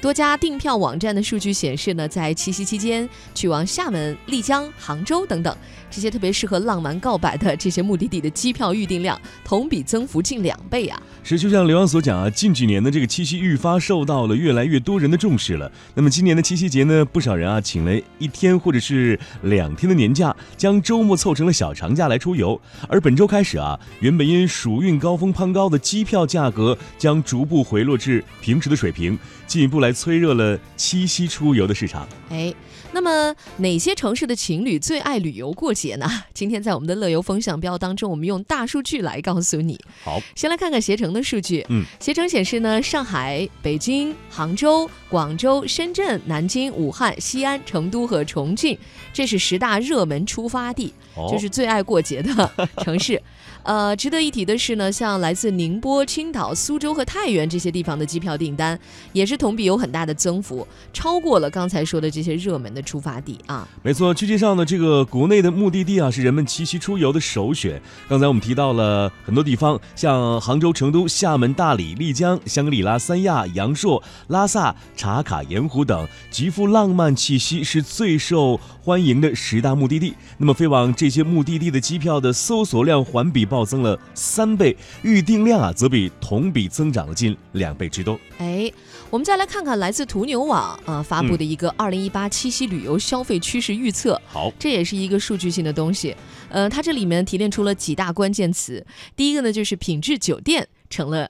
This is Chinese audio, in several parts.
多家订票网站的数据显示呢，在七夕期间，去往厦门、丽江、杭州等等这些特别适合浪漫告白的这些目的地的机票预订量同比增幅近两倍啊！是，就像刘洋所讲啊，近几年的这个七夕愈发受到了越来越多人的重视了。那么今年的七夕节呢，不少人啊请了一天或者是两天的年假，将周末凑成了小长假来出游。而本周开始啊，原本因暑运高峰攀高的机票价格将逐步回落至平时的水平，进一步来催热了七夕出游的市场。哎，那么哪些城市的情侣最爱旅游过节呢？今天在我们的乐游风向标当中，我们用大数据来告诉你。好，先来看看携程的数据。嗯，携程显示呢，上海、北京、杭州、广州、深圳、南京、武汉、西安、成都和重庆，这是十大热门出发地，哦就是最爱过节的 城市。呃，值得一提的是呢，像来自宁波、青岛、苏州和太原这些地方的机票订单，也是同比有很大的增幅，超过了刚才说的这些热门的出发地啊。没错，据介绍呢，这个国内的目的地啊是人们七夕出游的首选。刚才我们提到了很多地方，像杭州、成都、厦门、大理、丽江、香格里拉、三亚、阳朔、拉萨、茶卡、盐湖等，极富浪漫气息，是最受欢迎的十大目的地。那么飞往这些目的地的机票的搜索量环比报暴增了三倍，预订量啊则比同比增长了近两倍之多。哎，我们再来看看来自途牛网啊发布的一个二零一八七夕旅游消费趋势预测。好，这也是一个数据性的东西，呃，它这里面提炼出了几大关键词。第一个呢，就是品质酒店成了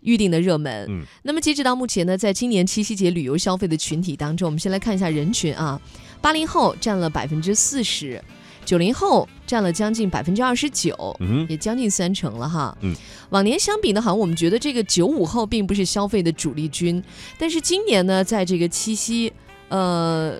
预定的热门。嗯，那么截止到目前呢，在今年七夕节旅游消费的群体当中，我们先来看一下人群啊，八零后占了百分之四十，九零后占了将近百分之二十九。嗯，也将近三成了哈。嗯，往年相比呢，好像我们觉得这个九五后并不是消费的主力军，但是今年呢，在这个七夕，呃。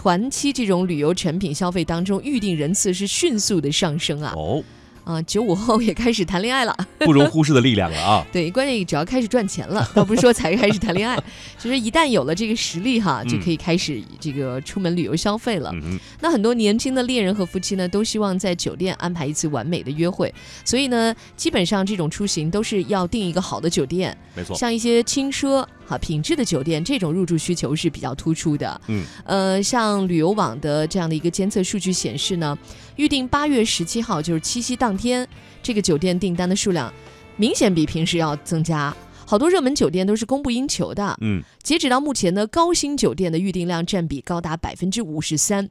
团期这种旅游产品消费当中，预订人次是迅速的上升啊！哦，啊，九五后也开始谈恋爱了。不容忽视的力量了啊！对，关键只要开始赚钱了，倒不是说才开始谈恋爱，就是一旦有了这个实力哈，就可以开始这个出门旅游消费了。嗯，那很多年轻的恋人和夫妻呢，都希望在酒店安排一次完美的约会，所以呢，基本上这种出行都是要订一个好的酒店，没错。像一些轻奢哈品质的酒店，这种入住需求是比较突出的。嗯，呃，像旅游网的这样的一个监测数据显示呢，预定八月十七号就是七夕当天，这个酒店订单的数量明显比平时要增加。好多热门酒店都是供不应求的。嗯，截止到目前呢，高新酒店的预订量占比高达百分之五十三。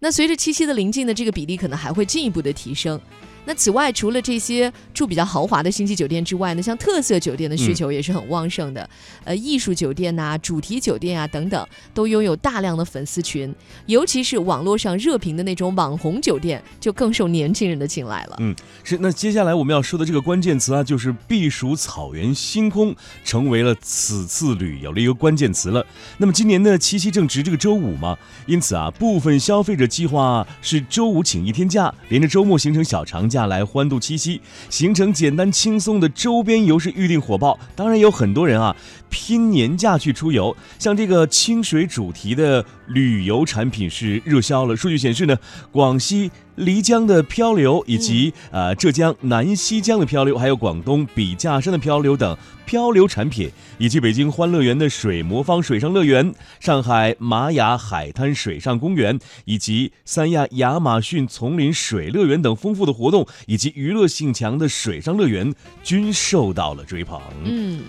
那随着七夕的临近呢，这个比例可能还会进一步的提升。那此外，除了这些住比较豪华的星级酒店之外呢，像特色酒店的需求也是很旺盛的。呃，艺术酒店呐、主题酒店啊等等，都拥有大量的粉丝群。尤其是网络上热评的那种网红酒店，就更受年轻人的青睐了。嗯，是。那接下来我们要说的这个关键词啊，就是避暑草原星空，成为了此次旅游的一个关键词了。那么今年的七夕正值这个周五嘛，因此啊，部分消费者计划是周五请一天假，连着周末形成小长假下来欢度七夕，行程简单轻松的周边游是预定火爆。当然有很多人啊拼年假去出游，像这个清水主题的旅游产品是热销了。数据显示呢，广西。漓江的漂流，以及呃浙江南溪江的漂流，还有广东笔架山的漂流等漂流产品，以及北京欢乐园的水魔方水上乐园、上海玛雅海滩水上公园，以及三亚亚马逊丛林水乐园等丰富的活动，以及娱乐性强的水上乐园，均受到了追捧。嗯。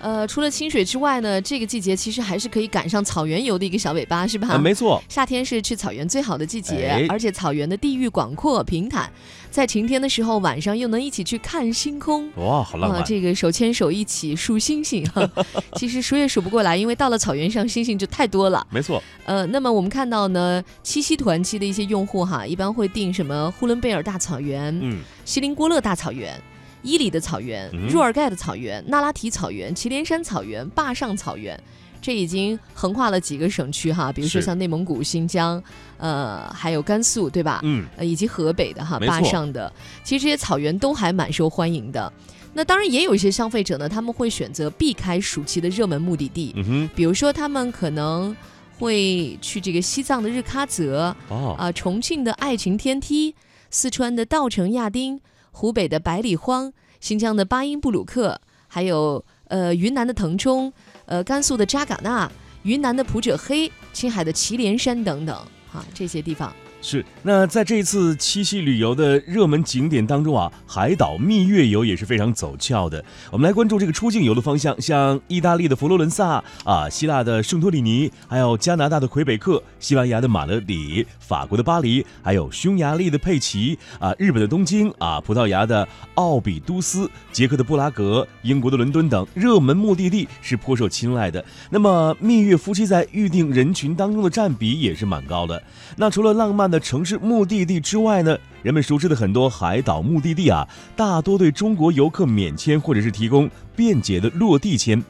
呃，除了清水之外呢，这个季节其实还是可以赶上草原游的一个小尾巴，是吧？啊，没错，夏天是去草原最好的季节，哎而且草原的地域广阔平坦，在晴天的时候，晚上又能一起去看星空。哇，好浪漫！啊，这个手牵手一起数星星，哈，其实数也数不过来，因为到了草原上，星星就太多了。没错，呃，那么我们看到呢，七夕团期的一些用户哈，一般会订什么呼伦贝尔大草原、嗯，锡林郭勒大草原。伊犁的草原、嗯。若尔盖的草原、那拉提草原、祁连山草原、坝上草原，这已经横跨了几个省区哈，比如说像内蒙古、新疆，呃，还有甘肃，对吧？嗯，呃，以及河北的哈，坝上的，其实这些草原都还蛮受欢迎的。那当然也有一些消费者呢，他们会选择避开暑期的热门目的地，比如说他们可能会去这个西藏的日喀则，哦，啊，重庆的爱情天梯，四川的稻城亚丁，湖北的百里荒，新疆的巴音布鲁克，还有呃云南的腾冲，呃甘肃的扎尕那，云南的普者黑、青海的祁连山等等啊，这些地方。是，那在这一次七夕旅游的热门景点当中啊，海岛蜜月游也是非常走俏的。我们来关注这个出境游的方向，像意大利的佛罗伦萨啊，希腊的圣托里尼，还有加拿大的魁北克，西班牙的马德里，法国的巴黎，还有匈牙利的佩奇啊，日本的东京啊，葡萄牙的奥比都斯，捷克的布拉格，英国的伦敦等热门目的地是颇受青睐的。那么蜜月夫妻在预定人群当中的占比也是蛮高的。那除了浪漫。的城市目的地之外呢，人们熟知的很多海岛目的地啊，大多对中国游客免签或者是提供便捷的落地签。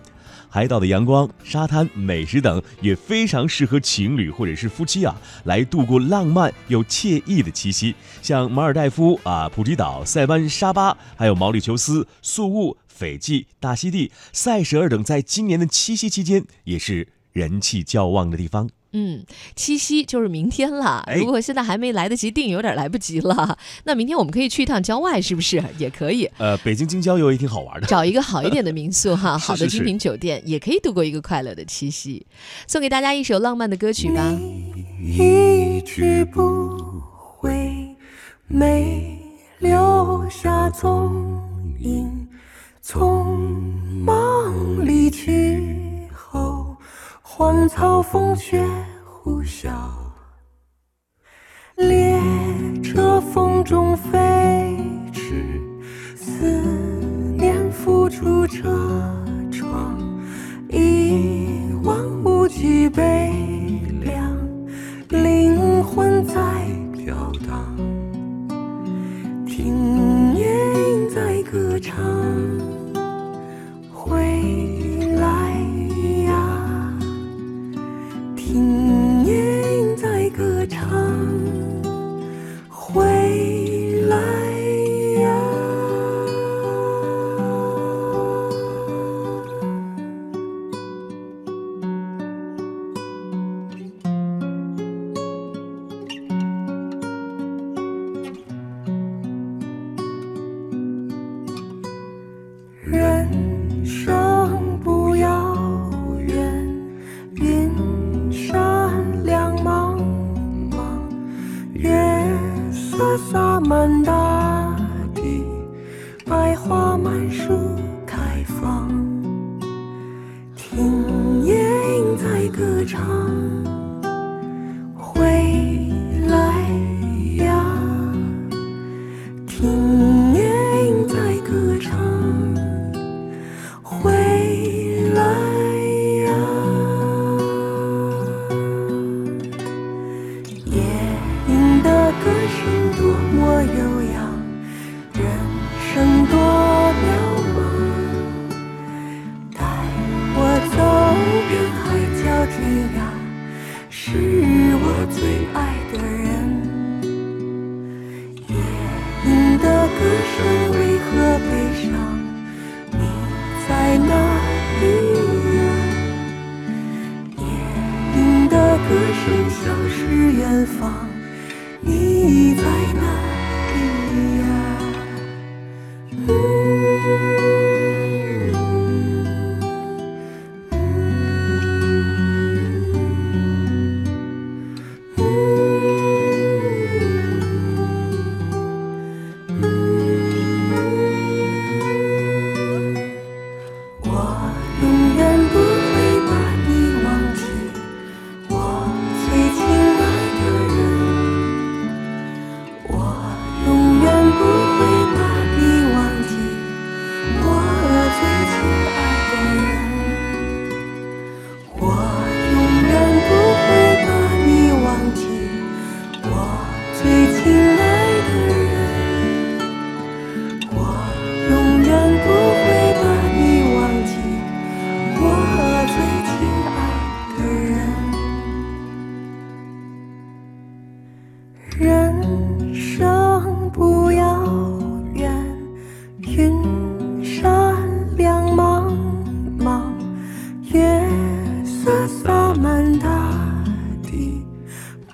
海岛的阳光、沙滩、美食等也非常适合情侣或者是夫妻啊来度过浪漫又惬意的七夕。像马尔代夫啊、普吉岛、塞班、沙巴，还有毛里求斯、宿务、斐济、大溪地、塞舌尔等，在今年的七夕期间也是人气较旺的地方。嗯，七夕就是明天了。如果现在还没来得及订，有点来不及了。那明天我们可以去一趟郊外，是不是也可以？呃，北京京郊游也挺好玩的。找一个好一点的民宿哈，好的精品酒店，也可以度过一个快乐的七夕。送给大家一首浪漫的歌曲吧。一去不洒满大地，百花满树开放，听夜莺在歌唱。远方你在哪？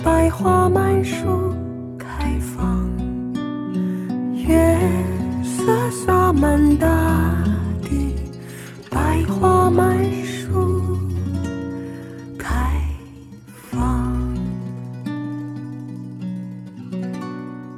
百花满树。